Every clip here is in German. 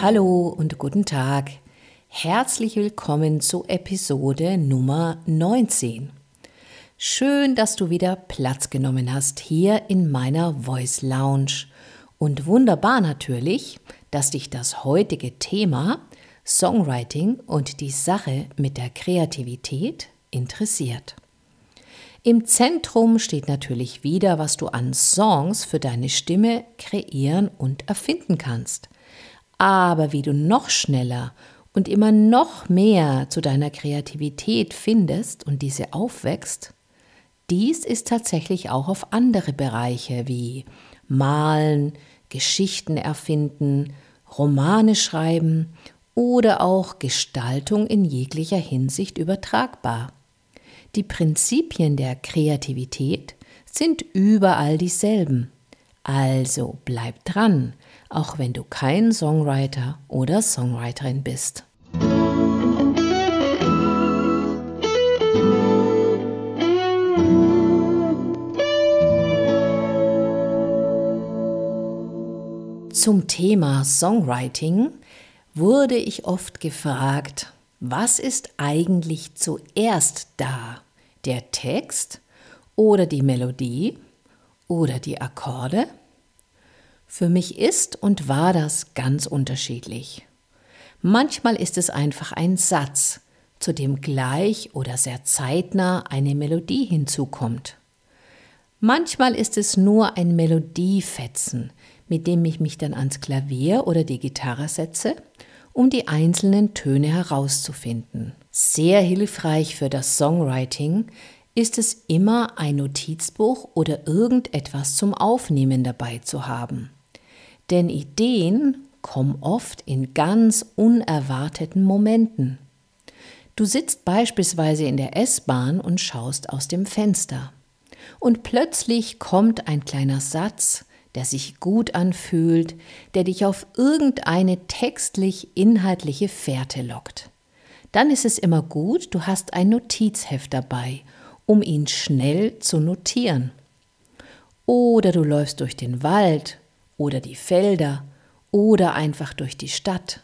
Hallo und guten Tag. Herzlich willkommen zu Episode Nummer 19. Schön, dass du wieder Platz genommen hast hier in meiner Voice Lounge. Und wunderbar natürlich, dass dich das heutige Thema Songwriting und die Sache mit der Kreativität interessiert. Im Zentrum steht natürlich wieder, was du an Songs für deine Stimme kreieren und erfinden kannst. Aber wie du noch schneller und immer noch mehr zu deiner Kreativität findest und diese aufwächst, dies ist tatsächlich auch auf andere Bereiche wie Malen, Geschichten erfinden, Romane schreiben oder auch Gestaltung in jeglicher Hinsicht übertragbar. Die Prinzipien der Kreativität sind überall dieselben. Also bleib dran, auch wenn du kein Songwriter oder Songwriterin bist. Zum Thema Songwriting wurde ich oft gefragt, was ist eigentlich zuerst da? Der Text oder die Melodie oder die Akkorde? Für mich ist und war das ganz unterschiedlich. Manchmal ist es einfach ein Satz, zu dem gleich oder sehr zeitnah eine Melodie hinzukommt. Manchmal ist es nur ein Melodiefetzen, mit dem ich mich dann ans Klavier oder die Gitarre setze, um die einzelnen Töne herauszufinden. Sehr hilfreich für das Songwriting ist es immer, ein Notizbuch oder irgendetwas zum Aufnehmen dabei zu haben. Denn Ideen kommen oft in ganz unerwarteten Momenten. Du sitzt beispielsweise in der S-Bahn und schaust aus dem Fenster. Und plötzlich kommt ein kleiner Satz, der sich gut anfühlt, der dich auf irgendeine textlich-inhaltliche Fährte lockt. Dann ist es immer gut, du hast ein Notizheft dabei, um ihn schnell zu notieren. Oder du läufst durch den Wald oder die Felder oder einfach durch die Stadt.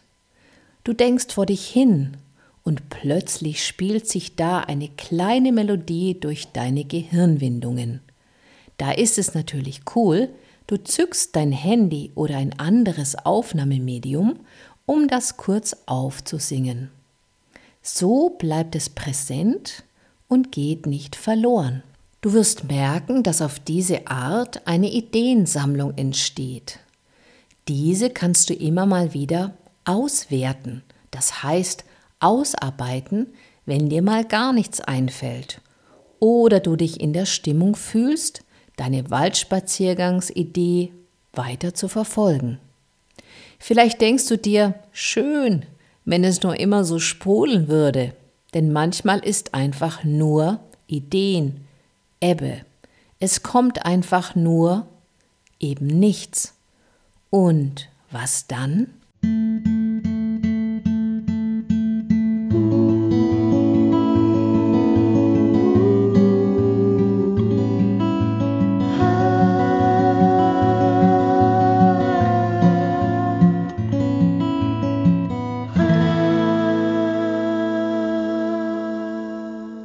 Du denkst vor dich hin und plötzlich spielt sich da eine kleine Melodie durch deine Gehirnwindungen. Da ist es natürlich cool, Du zückst dein Handy oder ein anderes Aufnahmemedium, um das kurz aufzusingen. So bleibt es präsent und geht nicht verloren. Du wirst merken, dass auf diese Art eine Ideensammlung entsteht. Diese kannst du immer mal wieder auswerten, das heißt ausarbeiten, wenn dir mal gar nichts einfällt oder du dich in der Stimmung fühlst, deine Waldspaziergangsidee weiter zu verfolgen. Vielleicht denkst du dir, schön, wenn es nur immer so sprudeln würde, denn manchmal ist einfach nur Ideen, Ebbe. Es kommt einfach nur eben nichts. Und was dann?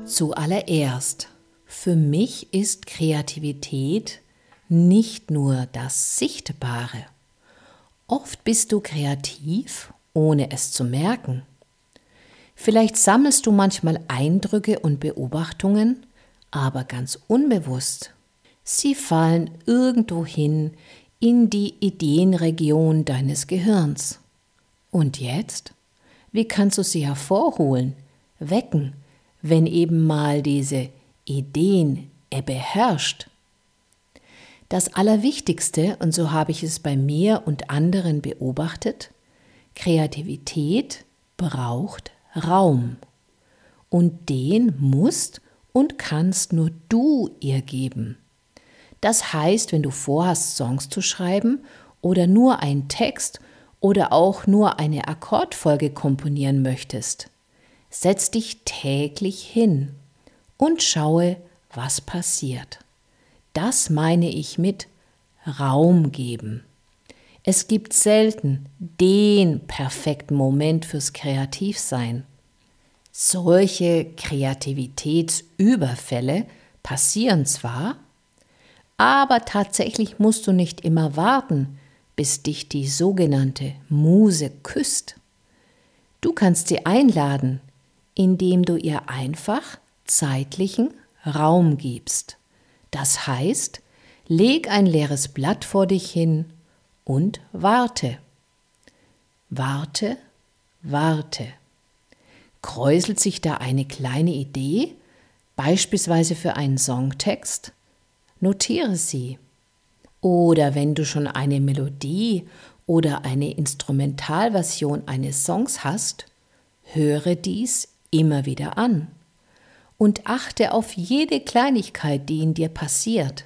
Zuallererst, für mich ist Kreativität nicht nur das Sichtbare. Oft bist du kreativ, ohne es zu merken. Vielleicht sammelst du manchmal Eindrücke und Beobachtungen, aber ganz unbewusst. Sie fallen irgendwohin in die Ideenregion deines Gehirns. Und jetzt? Wie kannst du sie hervorholen, wecken, wenn eben mal diese Ideen er beherrscht. Das Allerwichtigste, und so habe ich es bei mir und anderen beobachtet, Kreativität braucht Raum. Und den musst und kannst nur du ihr geben. Das heißt, wenn du vorhast, Songs zu schreiben oder nur einen Text oder auch nur eine Akkordfolge komponieren möchtest, Setz dich täglich hin und schaue, was passiert. Das meine ich mit Raum geben. Es gibt selten den perfekten Moment fürs Kreativsein. Solche Kreativitätsüberfälle passieren zwar, aber tatsächlich musst du nicht immer warten, bis dich die sogenannte Muse küsst. Du kannst sie einladen, indem du ihr einfach zeitlichen Raum gibst. Das heißt, leg ein leeres Blatt vor dich hin und warte. Warte, warte. Kräuselt sich da eine kleine Idee, beispielsweise für einen Songtext? Notiere sie. Oder wenn du schon eine Melodie oder eine Instrumentalversion eines Songs hast, höre dies immer wieder an und achte auf jede Kleinigkeit, die in dir passiert.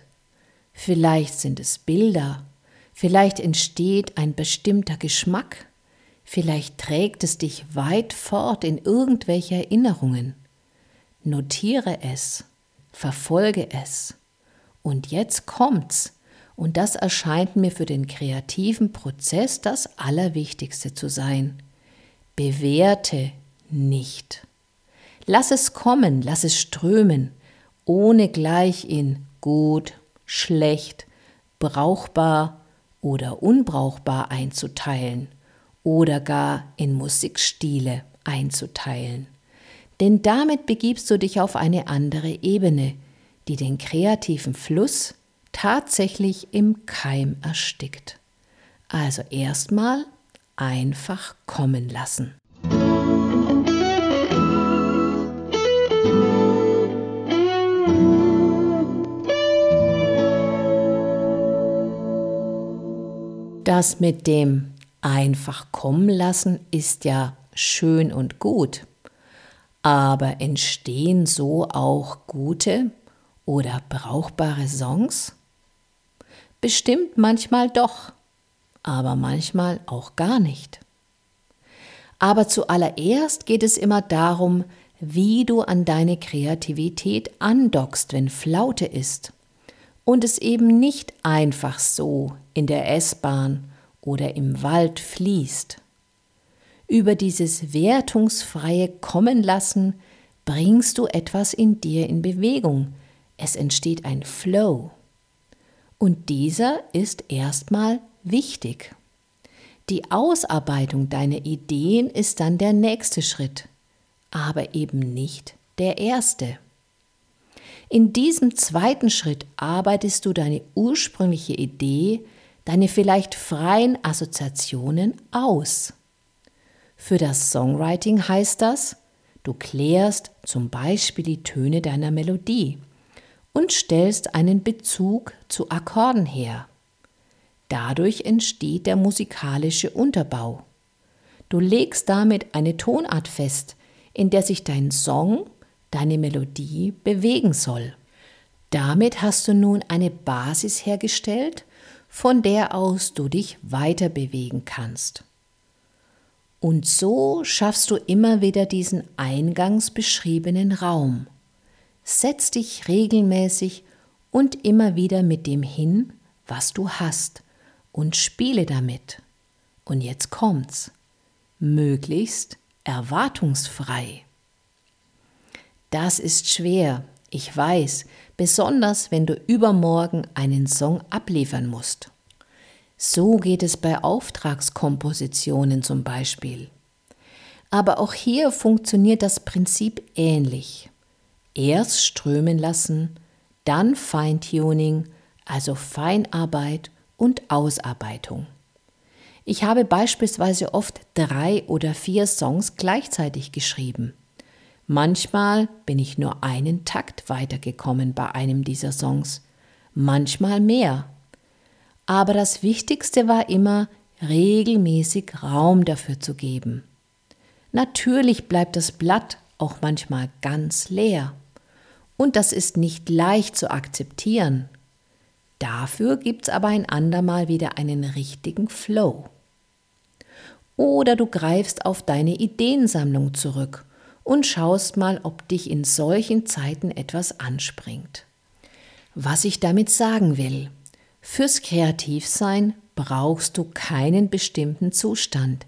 Vielleicht sind es Bilder, vielleicht entsteht ein bestimmter Geschmack, vielleicht trägt es dich weit fort in irgendwelche Erinnerungen. Notiere es, verfolge es. Und jetzt kommt's, und das erscheint mir für den kreativen Prozess das Allerwichtigste zu sein. Bewerte nicht. Lass es kommen, lass es strömen, ohne gleich in gut, schlecht, brauchbar oder unbrauchbar einzuteilen oder gar in Musikstile einzuteilen. Denn damit begibst du dich auf eine andere Ebene, die den kreativen Fluss tatsächlich im Keim erstickt. Also erstmal einfach kommen lassen. Das mit dem einfach kommen lassen ist ja schön und gut. Aber entstehen so auch gute oder brauchbare Songs? Bestimmt manchmal doch, aber manchmal auch gar nicht. Aber zuallererst geht es immer darum, wie du an deine Kreativität andockst, wenn Flaute ist und es eben nicht einfach so in der S-Bahn oder im Wald fließt. Über dieses wertungsfreie Kommen lassen bringst du etwas in dir in Bewegung. Es entsteht ein Flow. Und dieser ist erstmal wichtig. Die Ausarbeitung deiner Ideen ist dann der nächste Schritt, aber eben nicht der erste. In diesem zweiten Schritt arbeitest du deine ursprüngliche Idee, deine vielleicht freien Assoziationen aus. Für das Songwriting heißt das, du klärst zum Beispiel die Töne deiner Melodie und stellst einen Bezug zu Akkorden her. Dadurch entsteht der musikalische Unterbau. Du legst damit eine Tonart fest, in der sich dein Song, deine Melodie bewegen soll. Damit hast du nun eine Basis hergestellt, von der aus du dich weiter bewegen kannst. Und so schaffst du immer wieder diesen eingangs beschriebenen Raum. Setz dich regelmäßig und immer wieder mit dem hin, was du hast, und spiele damit. Und jetzt kommt's. Möglichst erwartungsfrei. Das ist schwer, ich weiß, besonders wenn du übermorgen einen Song abliefern musst. So geht es bei Auftragskompositionen zum Beispiel. Aber auch hier funktioniert das Prinzip ähnlich. Erst strömen lassen, dann Feintuning, also Feinarbeit und Ausarbeitung. Ich habe beispielsweise oft drei oder vier Songs gleichzeitig geschrieben. Manchmal bin ich nur einen Takt weitergekommen bei einem dieser Songs, manchmal mehr. Aber das Wichtigste war immer, regelmäßig Raum dafür zu geben. Natürlich bleibt das Blatt auch manchmal ganz leer. Und das ist nicht leicht zu akzeptieren. Dafür gibt's aber ein andermal wieder einen richtigen Flow. Oder du greifst auf deine Ideensammlung zurück und schaust mal, ob dich in solchen Zeiten etwas anspringt. Was ich damit sagen will, fürs Kreativsein brauchst du keinen bestimmten Zustand,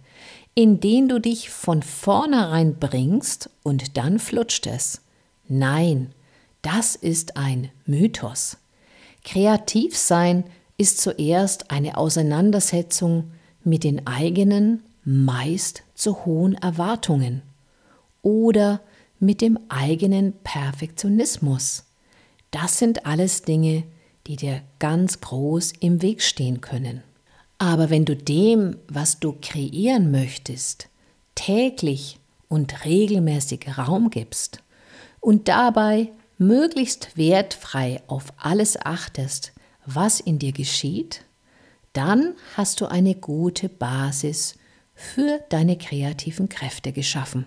in den du dich von vornherein bringst und dann flutscht es. Nein, das ist ein Mythos. Kreativ sein ist zuerst eine Auseinandersetzung mit den eigenen, meist zu hohen Erwartungen oder mit dem eigenen Perfektionismus. Das sind alles Dinge, die dir ganz groß im Weg stehen können. Aber wenn du dem, was du kreieren möchtest, täglich und regelmäßig Raum gibst und dabei möglichst wertfrei auf alles achtest, was in dir geschieht, dann hast du eine gute Basis für deine kreativen Kräfte geschaffen.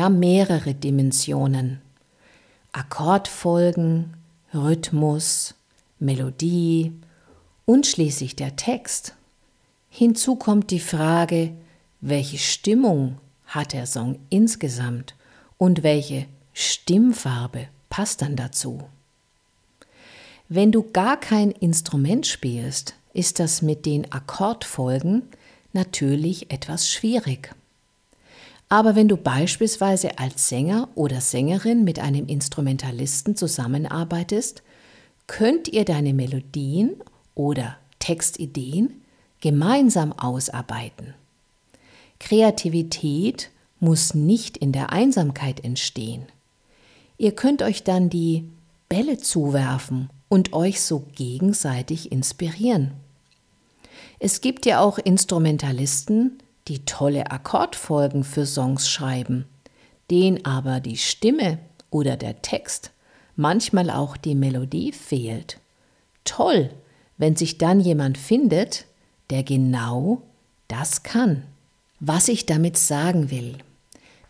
Ja mehrere Dimensionen. Akkordfolgen, Rhythmus, Melodie und schließlich der Text. Hinzu kommt die Frage, welche Stimmung hat der Song insgesamt und welche Stimmfarbe passt dann dazu. Wenn du gar kein Instrument spielst, ist das mit den Akkordfolgen natürlich etwas schwierig. Aber wenn du beispielsweise als Sänger oder Sängerin mit einem Instrumentalisten zusammenarbeitest, könnt ihr deine Melodien oder Textideen gemeinsam ausarbeiten. Kreativität muss nicht in der Einsamkeit entstehen. Ihr könnt euch dann die Bälle zuwerfen und euch so gegenseitig inspirieren. Es gibt ja auch Instrumentalisten, die tolle Akkordfolgen für Songs schreiben, denen aber die Stimme oder der Text, manchmal auch die Melodie fehlt. Toll, wenn sich dann jemand findet, der genau das kann. Was ich damit sagen will,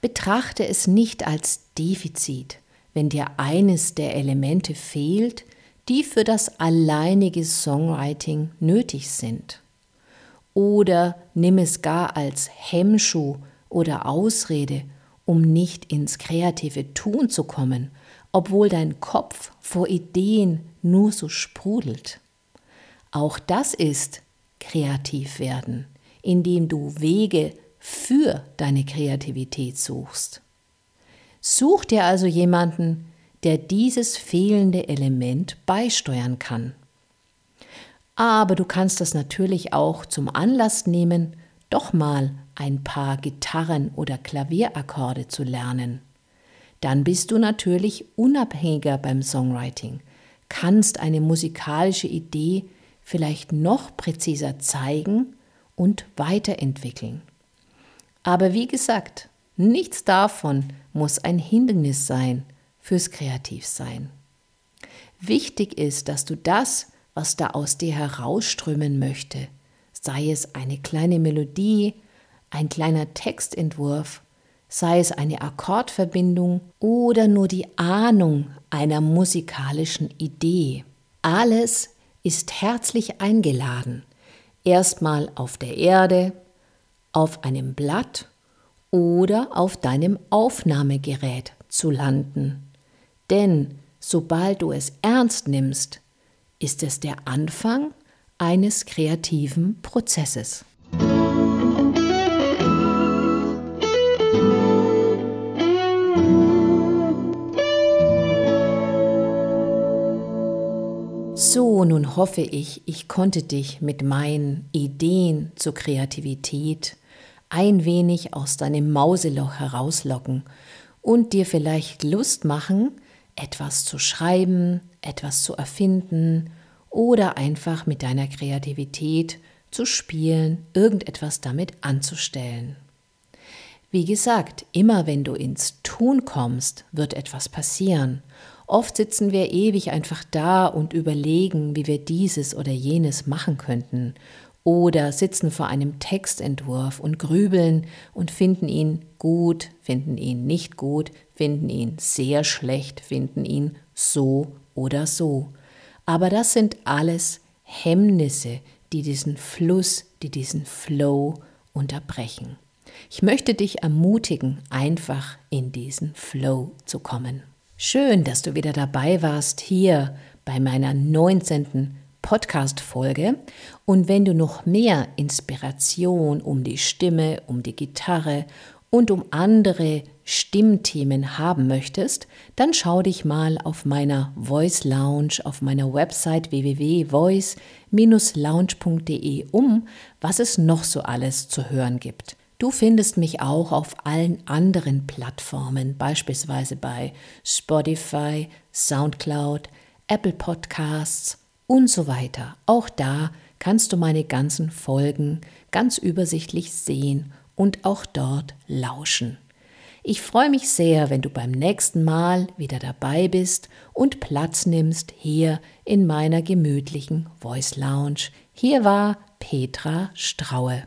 betrachte es nicht als Defizit, wenn dir eines der Elemente fehlt, die für das alleinige Songwriting nötig sind oder nimm es gar als Hemmschuh oder Ausrede, um nicht ins kreative Tun zu kommen, obwohl dein Kopf vor Ideen nur so sprudelt. Auch das ist kreativ werden, indem du Wege für deine Kreativität suchst. Such dir also jemanden, der dieses fehlende Element beisteuern kann. Aber du kannst das natürlich auch zum Anlass nehmen, doch mal ein paar Gitarren- oder Klavierakkorde zu lernen. Dann bist du natürlich unabhängiger beim Songwriting, kannst eine musikalische Idee vielleicht noch präziser zeigen und weiterentwickeln. Aber wie gesagt, nichts davon muss ein Hindernis sein fürs Kreativsein. Wichtig ist, dass du das, was da aus dir herausströmen möchte, sei es eine kleine Melodie, ein kleiner Textentwurf, sei es eine Akkordverbindung oder nur die Ahnung einer musikalischen Idee. Alles ist herzlich eingeladen, erstmal auf der Erde, auf einem Blatt oder auf deinem Aufnahmegerät zu landen. Denn sobald du es ernst nimmst, ist es der Anfang eines kreativen Prozesses. So, nun hoffe ich, ich konnte dich mit meinen Ideen zur Kreativität ein wenig aus deinem Mauseloch herauslocken und dir vielleicht Lust machen, etwas zu schreiben, etwas zu erfinden oder einfach mit deiner Kreativität zu spielen, irgendetwas damit anzustellen. Wie gesagt, immer wenn du ins Tun kommst, wird etwas passieren. Oft sitzen wir ewig einfach da und überlegen, wie wir dieses oder jenes machen könnten oder sitzen vor einem Textentwurf und grübeln und finden ihn gut, finden ihn nicht gut, finden ihn sehr schlecht, finden ihn so oder so. Aber das sind alles Hemmnisse, die diesen Fluss, die diesen Flow unterbrechen. Ich möchte dich ermutigen, einfach in diesen Flow zu kommen. Schön, dass du wieder dabei warst hier bei meiner 19. Podcast-Folge. Und wenn du noch mehr Inspiration um die Stimme, um die Gitarre und um andere Stimmthemen haben möchtest, dann schau dich mal auf meiner Voice Lounge auf meiner Website www.voice-lounge.de um, was es noch so alles zu hören gibt. Du findest mich auch auf allen anderen Plattformen, beispielsweise bei Spotify, SoundCloud, Apple Podcasts und so weiter. Auch da kannst du meine ganzen Folgen ganz übersichtlich sehen und auch dort lauschen. Ich freue mich sehr, wenn du beim nächsten Mal wieder dabei bist und Platz nimmst hier in meiner gemütlichen Voice Lounge. Hier war Petra Straue.